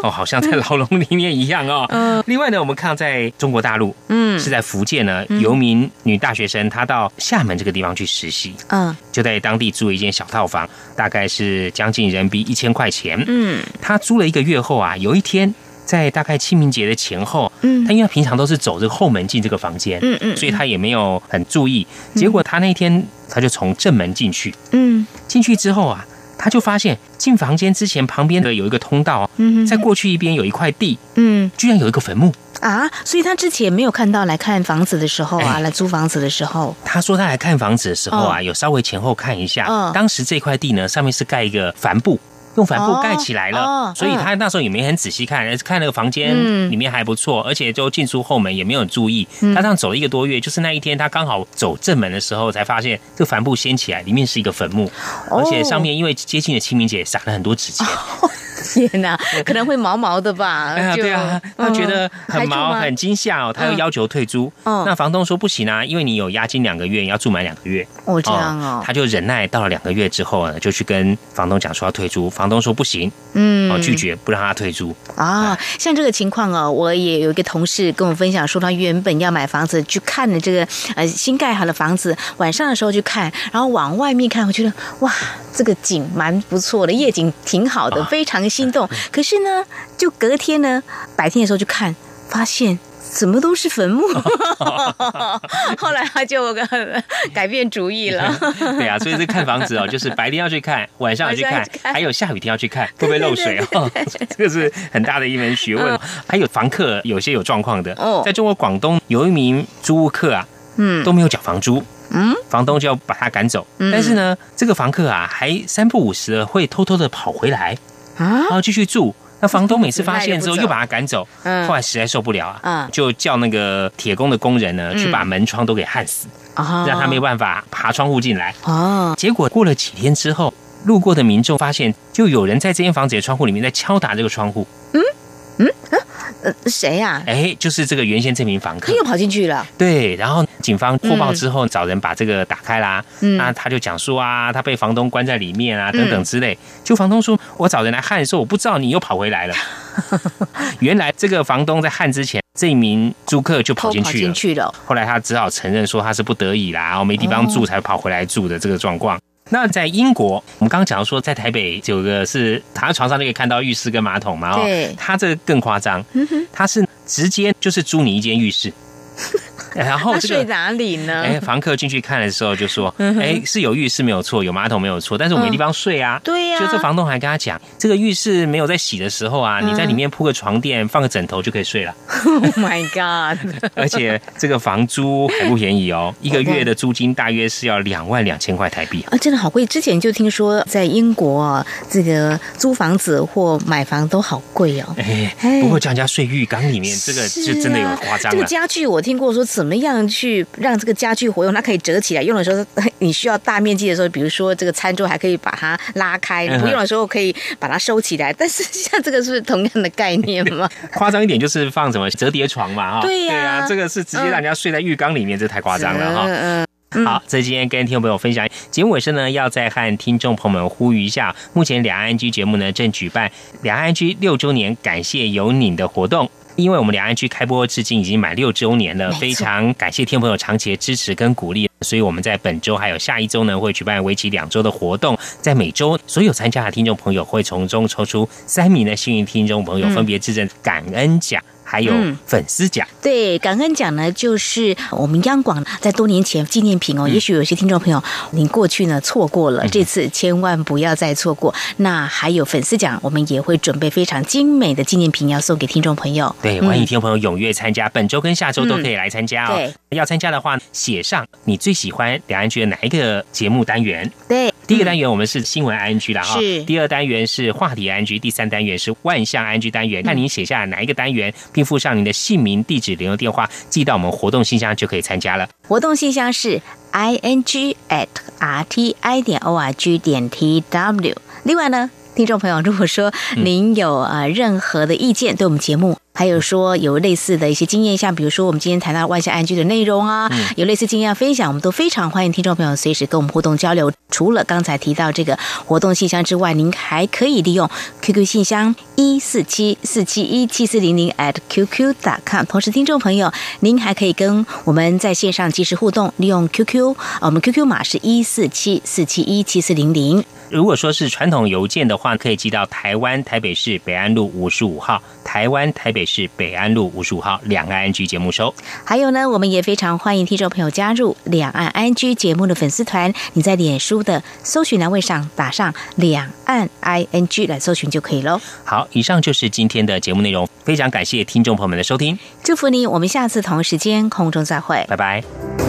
哦，好像在牢笼里面一样哦。嗯。另外呢，我们看到在中国大陆，嗯，是在福建呢，有名女大学生，她到厦门这个地方去实习，嗯，就在当地租了一间小套房，大概是将近人民币一千块钱。嗯。她租了一个月后啊，有一天在大概清明节的前后，嗯，他因为平常都是走这个后门进这个房间，嗯嗯，所以他也没有很注意。结果他那天他就从正门进去，嗯，进去之后啊。他就发现进房间之前旁边的有一个通道，嗯，在过去一边有一块地，嗯，居然有一个坟墓啊！所以他之前没有看到来看房子的时候啊，来租房子的时候，他说他来看房子的时候啊，有稍微前后看一下，当时这块地呢上面是盖一个帆布。用帆布盖起来了，所以他那时候也没很仔细看，看那个房间里面还不错，而且就进出后门也没有注意。他这样走了一个多月，就是那一天他刚好走正门的时候，才发现这个帆布掀起来，里面是一个坟墓，而且上面因为接近了清明节，撒了很多纸钱。天哪，*laughs* 可能会毛毛的吧？哎呀，对啊，他觉得很毛很惊吓哦，他又要求退租。那房东说不行啊，因为你有押金两个月，你要住满两个月。哦，这样哦，他就忍耐到了两个月之后呢，就去跟房东讲说要退租。房东说不行，嗯，哦，拒绝不让他退租。啊，像这个情况哦，我也有一个同事跟我分享说，他原本要买房子去看的这个呃新盖好的房子，晚上的时候去看，然后往外面看，我觉得哇，这个景蛮不错的，夜景挺好的，非常。心动，可是呢，就隔天呢，白天的时候去看，发现怎么都是坟墓。*laughs* 后来他就改变主意了。*laughs* 对啊，所以这看房子哦，*laughs* 就是白天要去看，晚上要去看，还有下雨天要去看，会不会漏水哦？这个是很大的一门学问。还有房客有些有状况的，在中国广东有一名租屋客啊，嗯，都没有缴房租。嗯，房东就要把他赶走。但是呢，这个房客啊，还三不五时会偷偷的跑回来。啊然后继续住，那房东每次发现之后又把他赶走，后来实在受不了啊，就叫那个铁工的工人呢去把门窗都给焊死，让他没有办法爬窗户进来。哦，结果过了几天之后，路过的民众发现，就有人在这间房子的窗户里面在敲打这个窗户。嗯嗯呃，谁呀？哎，就是这个原先这名房客，他又跑进去了。对，然后警方获报之后，找人把这个打开啦。嗯，那他就讲说啊，他被房东关在里面啊，等等之类。就房东说，我找人来焊，说我不知道你又跑回来了。*laughs* 原来这个房东在焊之前，这一名租客就跑进去了。进去了。后来他只好承认说他是不得已啦，然后没地方住才跑回来住的这个状况。那在英国，我们刚刚讲到说，在台北有个是躺在床上就可以看到浴室跟马桶嘛，哦，他这更夸张，他是直接就是租你一间浴室。*laughs* 然后这个睡哪里呢？哎，房客进去看的时候就说：“哎，是有浴室没有错，有马桶没有错，但是我没地方睡啊。”对呀，就这房东还跟他讲：“这个浴室没有在洗的时候啊，你在里面铺个床垫，放个枕头就可以睡了。*laughs* ”Oh my god！*laughs* 而且这个房租还不便宜哦，一个月的租金大约是要两万两千块台币啊，真的好贵。之前就听说在英国啊，这个租房子或买房都好贵哦。哎，不过叫人家睡浴缸里面，这个就真的有夸张了。这个家具我听过说。怎么样去让这个家具活用？它可以折起来，用的时候你需要大面积的时候，比如说这个餐桌还可以把它拉开，不用的时候可以把它收起来。但是像这个是同样的概念吗？*laughs* 夸张一点就是放什么折叠床嘛，哈，对呀，这个是直接让人家睡在浴缸里面，这太夸张了哈。嗯嗯，好，这今天跟听众朋友分享节目尾声呢，要再和听众朋友们呼吁一下，目前两岸居节目呢正举办两岸居六周年感谢有你的活动。因为我们两岸区开播至今已经满六周年了，非常感谢听众朋友长期的支持跟鼓励，所以我们在本周还有下一周呢，会举办为期两周的活动，在每周所有参加的听众朋友会从中抽出三名的幸运听众朋友，分别致赠感恩奖。还有粉丝奖，对感恩奖呢，就是我们央广在多年前纪念品哦。也许有些听众朋友您过去呢错过了，这次千万不要再错过。那还有粉丝奖，我们也会准备非常精美的纪念品要送给听众朋友。对，欢迎听众朋友踊跃参加，本周跟下周都可以来参加哦。要参加的话，写上你最喜欢两岸区的哪一个节目单元？对。第一个单元我们是新闻 I N G 啦，哈。是。第二单元是话题 I N G，第三单元是万象 I N G 单元。看您写下哪一个单元，并附上您的姓名、地址、联络电话，寄到我们活动信箱就可以参加了。活动信箱是 I N G at R T I 点 O R G 点 T W。另外呢，听众朋友，如果说您有啊任何的意见，对我们节目。还有说有类似的一些经验，像比如说我们今天谈到万象安居的内容啊，有类似经验分享，我们都非常欢迎听众朋友随时跟我们互动交流。除了刚才提到这个活动信箱之外，您还可以利用 QQ 信箱一四七四七一七四零零 at qq dot com。同时，听众朋友，您还可以跟我们在线上及时互动，利用 QQ，我们 QQ 码是一四七四七一七四零零。如果说是传统邮件的话，可以寄到台湾台北市北安路五十五号，台湾台北市北安路五十五号两岸安居节目收。还有呢，我们也非常欢迎听众朋友加入两岸安居节目的粉丝团。你在脸书的搜寻栏位上打上“两岸 I N G” 来搜寻就可以喽。好，以上就是今天的节目内容，非常感谢听众朋友们的收听，祝福你，我们下次同一时间空中再会，拜拜。